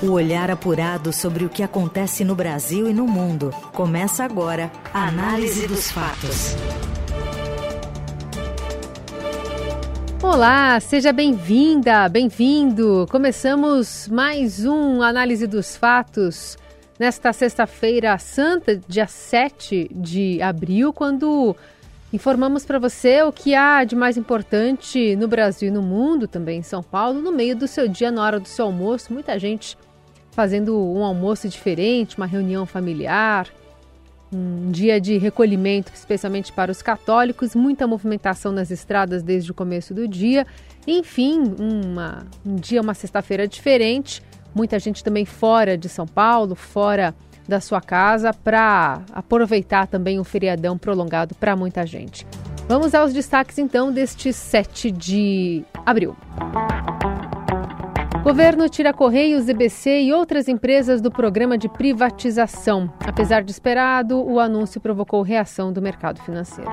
O olhar apurado sobre o que acontece no Brasil e no mundo. Começa agora a Análise dos Fatos. Olá, seja bem-vinda, bem-vindo. Começamos mais um Análise dos Fatos nesta sexta-feira santa, dia 7 de abril, quando Informamos para você o que há de mais importante no Brasil e no mundo, também em São Paulo, no meio do seu dia, na hora do seu almoço. Muita gente fazendo um almoço diferente, uma reunião familiar, um dia de recolhimento, especialmente para os católicos, muita movimentação nas estradas desde o começo do dia. Enfim, uma, um dia, uma sexta-feira diferente. Muita gente também fora de São Paulo, fora da sua casa para aproveitar também um feriadão prolongado para muita gente. Vamos aos destaques então deste 7 de abril. Governo tira Correios, EBC e outras empresas do programa de privatização. Apesar de esperado, o anúncio provocou reação do mercado financeiro.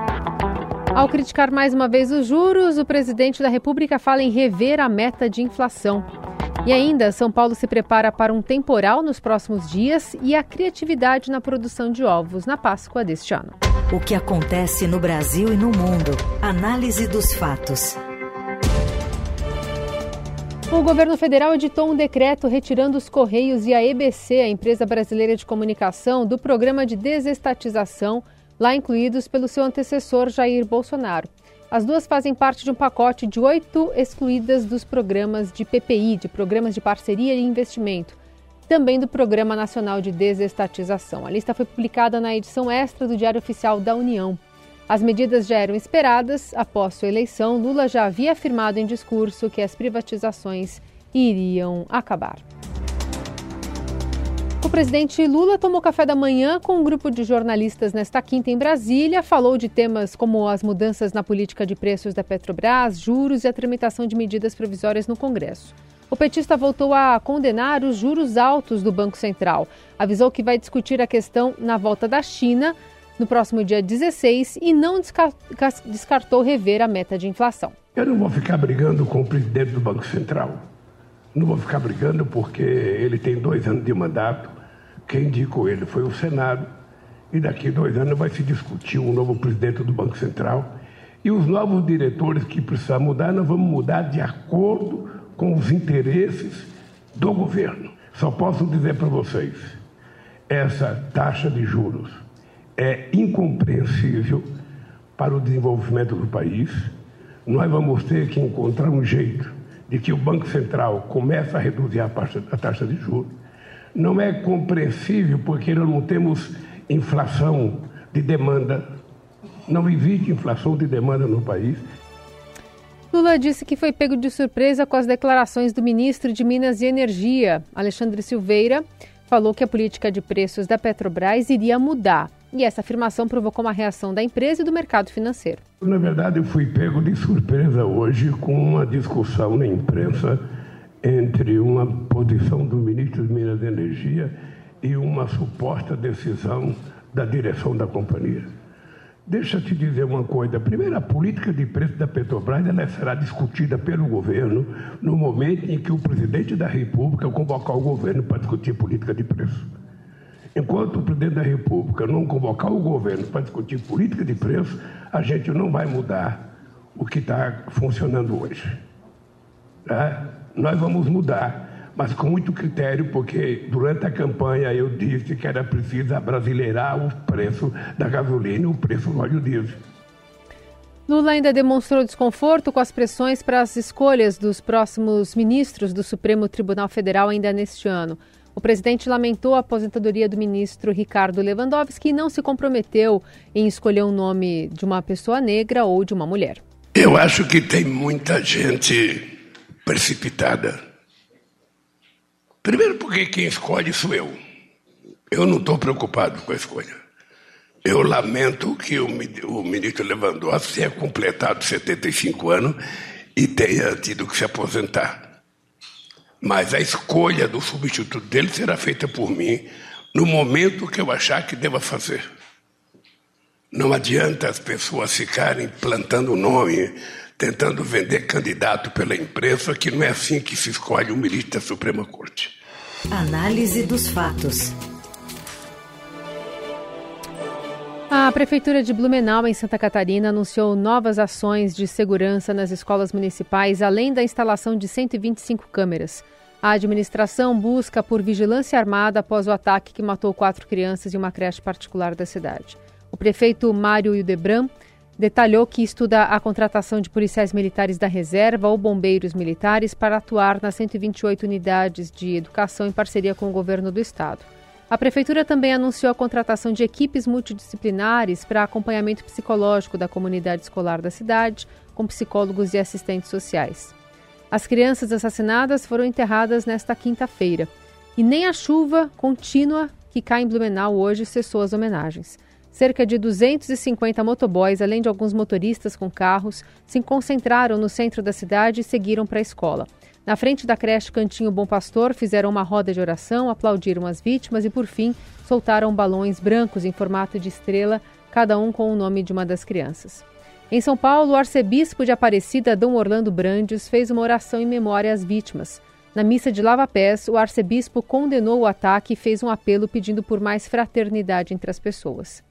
Ao criticar mais uma vez os juros, o presidente da República fala em rever a meta de inflação. E ainda, São Paulo se prepara para um temporal nos próximos dias e a criatividade na produção de ovos na Páscoa deste ano. O que acontece no Brasil e no mundo. Análise dos fatos. O governo federal editou um decreto retirando os Correios e a EBC, a empresa brasileira de comunicação, do programa de desestatização, lá incluídos pelo seu antecessor Jair Bolsonaro. As duas fazem parte de um pacote de oito excluídas dos programas de PPI, de Programas de Parceria e Investimento, também do Programa Nacional de Desestatização. A lista foi publicada na edição extra do Diário Oficial da União. As medidas já eram esperadas. Após sua eleição, Lula já havia afirmado em discurso que as privatizações iriam acabar. O presidente Lula tomou café da manhã com um grupo de jornalistas nesta quinta em Brasília. Falou de temas como as mudanças na política de preços da Petrobras, juros e a tramitação de medidas provisórias no Congresso. O petista voltou a condenar os juros altos do Banco Central. Avisou que vai discutir a questão na volta da China no próximo dia 16 e não descartou rever a meta de inflação. Eu não vou ficar brigando com o presidente do Banco Central. Não vou ficar brigando porque ele tem dois anos de mandato quem indicou ele foi o Senado, e daqui dois anos vai se discutir um novo presidente do Banco Central. E os novos diretores que precisam mudar, nós vamos mudar de acordo com os interesses do governo. Só posso dizer para vocês: essa taxa de juros é incompreensível para o desenvolvimento do país. Nós vamos ter que encontrar um jeito de que o Banco Central comece a reduzir a taxa, a taxa de juros não é compreensível porque nós não temos inflação de demanda. Não existe inflação de demanda no país. Lula disse que foi pego de surpresa com as declarações do ministro de Minas e Energia, Alexandre Silveira, falou que a política de preços da Petrobras iria mudar. E essa afirmação provocou uma reação da empresa e do mercado financeiro. Na verdade, eu fui pego de surpresa hoje com uma discussão na imprensa entre uma posição do ministro de Minas e Energia e uma suposta decisão da direção da companhia. Deixa eu te dizer uma coisa. Primeiro, a política de preço da Petrobras ela será discutida pelo governo no momento em que o presidente da República convocar o governo para discutir política de preço. Enquanto o presidente da República não convocar o governo para discutir política de preço, a gente não vai mudar o que está funcionando hoje. Tá? nós vamos mudar, mas com muito critério, porque durante a campanha eu disse que era preciso abrasileirar o preço da gasolina e o preço do óleo diesel. Lula ainda demonstrou desconforto com as pressões para as escolhas dos próximos ministros do Supremo Tribunal Federal ainda neste ano. O presidente lamentou a aposentadoria do ministro Ricardo Lewandowski e não se comprometeu em escolher o um nome de uma pessoa negra ou de uma mulher. Eu acho que tem muita gente precipitada. Primeiro, porque quem escolhe sou eu. Eu não estou preocupado com a escolha. Eu lamento que o, o ministro Lewandowski tenha completado 75 anos e tenha tido que se aposentar. Mas a escolha do substituto dele será feita por mim no momento que eu achar que deva fazer. Não adianta as pessoas ficarem plantando nome, tentando vender candidato pela imprensa, que não é assim que se escolhe um ministro da Suprema Corte. Análise dos fatos. A Prefeitura de Blumenau, em Santa Catarina, anunciou novas ações de segurança nas escolas municipais, além da instalação de 125 câmeras. A administração busca por vigilância armada após o ataque que matou quatro crianças em uma creche particular da cidade. O prefeito Mário Hildebran detalhou que estuda a contratação de policiais militares da reserva ou bombeiros militares para atuar nas 128 unidades de educação em parceria com o governo do estado. A prefeitura também anunciou a contratação de equipes multidisciplinares para acompanhamento psicológico da comunidade escolar da cidade, com psicólogos e assistentes sociais. As crianças assassinadas foram enterradas nesta quinta-feira. E nem a chuva contínua que cai em Blumenau hoje cessou as homenagens. Cerca de 250 motoboys, além de alguns motoristas com carros, se concentraram no centro da cidade e seguiram para a escola. Na frente da creche Cantinho Bom Pastor, fizeram uma roda de oração, aplaudiram as vítimas e, por fim, soltaram balões brancos em formato de estrela, cada um com o nome de uma das crianças. Em São Paulo, o arcebispo de Aparecida, Dom Orlando Brandes, fez uma oração em memória às vítimas. Na missa de lava-pés, o arcebispo condenou o ataque e fez um apelo pedindo por mais fraternidade entre as pessoas.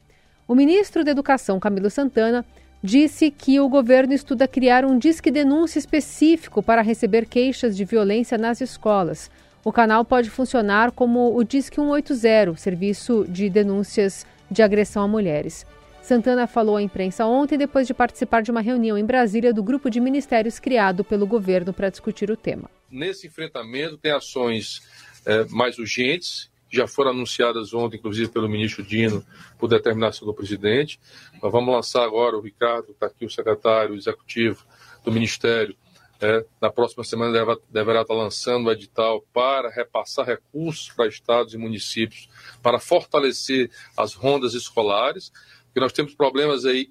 O ministro da Educação, Camilo Santana, disse que o governo estuda criar um disque denúncia específico para receber queixas de violência nas escolas. O canal pode funcionar como o Disque 180, serviço de denúncias de agressão a mulheres. Santana falou à imprensa ontem, depois de participar de uma reunião em Brasília do grupo de ministérios criado pelo governo para discutir o tema. Nesse enfrentamento, tem ações é, mais urgentes, já foram anunciadas ontem, inclusive pelo ministro Dino, por determinação do presidente. Nós vamos lançar agora, o Ricardo, está aqui o secretário executivo do Ministério, é, na próxima semana deve, deverá estar lançando o edital para repassar recursos para estados e municípios para fortalecer as rondas escolares porque nós temos problemas aí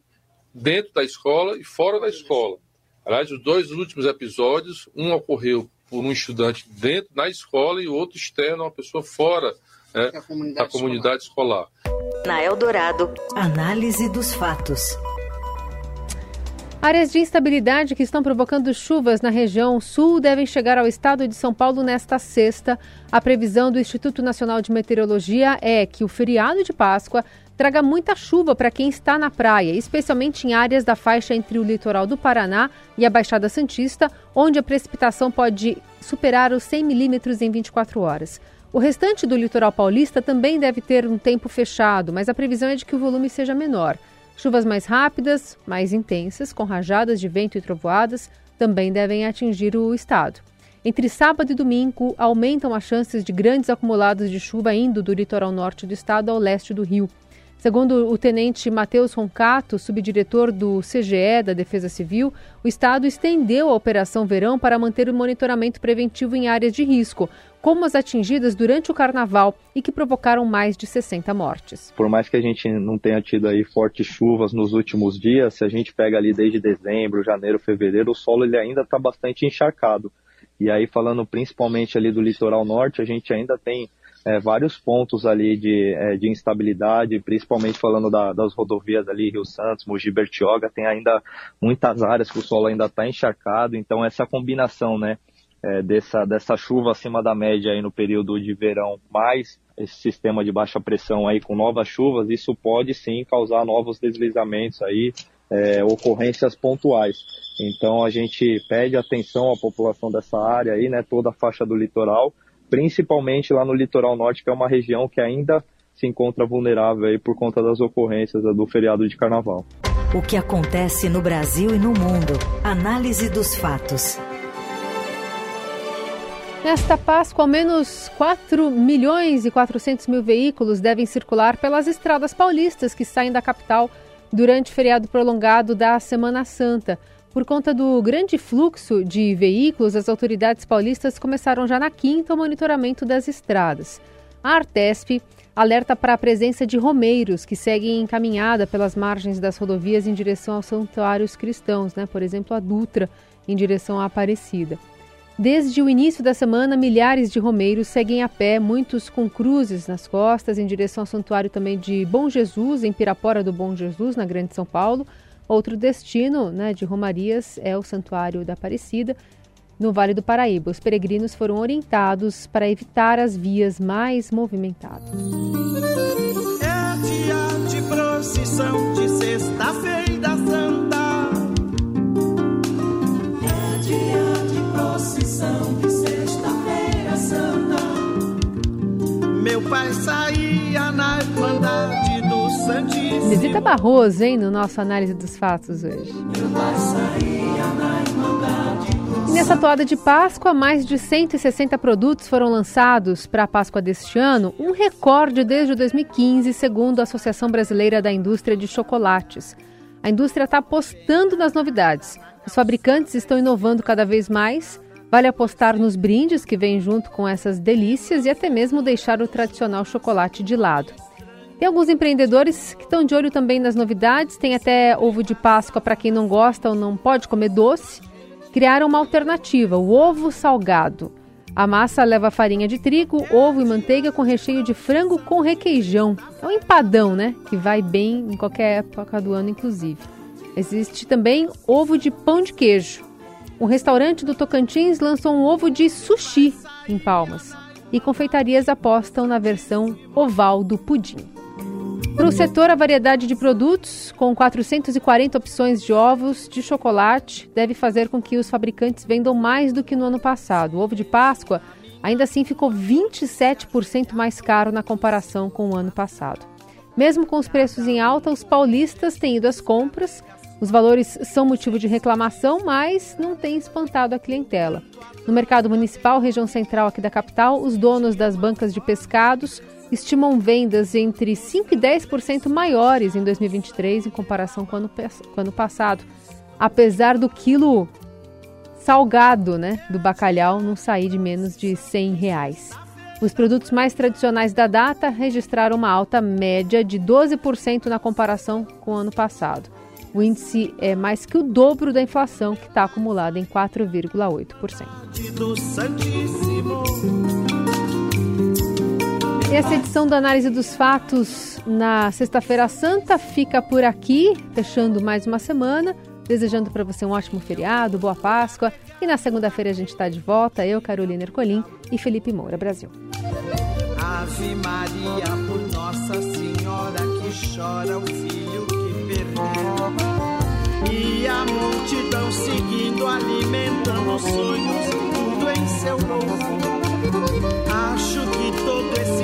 dentro da escola e fora da escola. Aliás, os dois últimos episódios, um ocorreu por um estudante dentro da escola e o outro externo, uma pessoa fora né, da comunidade, da comunidade escolar. escolar. Na Eldorado, análise dos fatos. Áreas de instabilidade que estão provocando chuvas na região sul devem chegar ao estado de São Paulo nesta sexta. A previsão do Instituto Nacional de Meteorologia é que o feriado de Páscoa traga muita chuva para quem está na praia, especialmente em áreas da faixa entre o litoral do Paraná e a Baixada Santista, onde a precipitação pode superar os 100 milímetros em 24 horas. O restante do litoral paulista também deve ter um tempo fechado, mas a previsão é de que o volume seja menor. Chuvas mais rápidas, mais intensas, com rajadas de vento e trovoadas, também devem atingir o estado. Entre sábado e domingo, aumentam as chances de grandes acumulados de chuva indo do litoral norte do estado ao leste do Rio. Segundo o tenente Matheus Roncato, subdiretor do CGE da Defesa Civil, o Estado estendeu a Operação Verão para manter o monitoramento preventivo em áreas de risco, como as atingidas durante o carnaval e que provocaram mais de 60 mortes. Por mais que a gente não tenha tido aí fortes chuvas nos últimos dias, se a gente pega ali desde dezembro, janeiro, fevereiro, o solo ele ainda está bastante encharcado. E aí falando principalmente ali do litoral norte, a gente ainda tem é, vários pontos ali de, é, de instabilidade, principalmente falando da, das rodovias ali, Rio Santos, Mogi Bertioga, tem ainda muitas áreas que o solo ainda está encharcado, então essa combinação, né, é, dessa, dessa chuva acima da média aí no período de verão, mais esse sistema de baixa pressão aí com novas chuvas, isso pode sim causar novos deslizamentos aí, é, ocorrências pontuais. Então a gente pede atenção à população dessa área aí, né, toda a faixa do litoral, principalmente lá no litoral norte, que é uma região que ainda se encontra vulnerável aí por conta das ocorrências do feriado de carnaval. O que acontece no Brasil e no mundo. Análise dos fatos. Nesta Páscoa, ao menos 4 milhões e 400 mil veículos devem circular pelas estradas paulistas que saem da capital durante o feriado prolongado da Semana Santa. Por conta do grande fluxo de veículos, as autoridades paulistas começaram já na quinta o monitoramento das estradas. A Artesp alerta para a presença de romeiros que seguem encaminhada pelas margens das rodovias em direção aos santuários cristãos, né? por exemplo, a Dutra, em direção à Aparecida. Desde o início da semana, milhares de romeiros seguem a pé, muitos com cruzes nas costas, em direção ao santuário também de Bom Jesus, em Pirapora do Bom Jesus, na Grande São Paulo, Outro destino né, de romarias é o Santuário da Aparecida. no Vale do Paraíba. Os peregrinos foram orientados para evitar as vias mais movimentadas. É dia de procissão de sexta-feira santa. É dia de procissão de sexta-feira santa. Meu pai saía na irmandade. Visita Barroso, hein, no nosso análise dos fatos hoje. E nessa toada de Páscoa, mais de 160 produtos foram lançados para a Páscoa deste ano, um recorde desde 2015, segundo a Associação Brasileira da Indústria de Chocolates. A indústria está apostando nas novidades. Os fabricantes estão inovando cada vez mais. Vale apostar nos brindes que vêm junto com essas delícias e até mesmo deixar o tradicional chocolate de lado. Tem alguns empreendedores que estão de olho também nas novidades, tem até ovo de Páscoa para quem não gosta ou não pode comer doce. Criaram uma alternativa, o ovo salgado. A massa leva farinha de trigo, ovo e manteiga com recheio de frango com requeijão. É um empadão, né? Que vai bem em qualquer época do ano, inclusive. Existe também ovo de pão de queijo. Um restaurante do Tocantins lançou um ovo de sushi em Palmas. E confeitarias apostam na versão oval do pudim. Para o setor, a variedade de produtos, com 440 opções de ovos de chocolate, deve fazer com que os fabricantes vendam mais do que no ano passado. O ovo de Páscoa ainda assim ficou 27% mais caro na comparação com o ano passado. Mesmo com os preços em alta, os paulistas têm ido às compras. Os valores são motivo de reclamação, mas não tem espantado a clientela. No mercado municipal, região central aqui da capital, os donos das bancas de pescados estimam vendas entre 5% e 10% maiores em 2023 em comparação com o ano, ano passado, apesar do quilo salgado né, do bacalhau não sair de menos de 100 reais. Os produtos mais tradicionais da data registraram uma alta média de 12% na comparação com o ano passado. O índice é mais que o dobro da inflação, que está acumulada em 4,8%. E essa edição da Análise dos Fatos na Sexta-feira Santa fica por aqui, fechando mais uma semana. Desejando para você um ótimo feriado, boa Páscoa. E na segunda-feira a gente está de volta, eu, Carolina Ercolim e Felipe Moura, Brasil. Ave Maria, por Nossa Senhora que chora o filho que perdeu. E a multidão seguindo, alimentando sonhos, tudo em seu novo. Acho que todo esse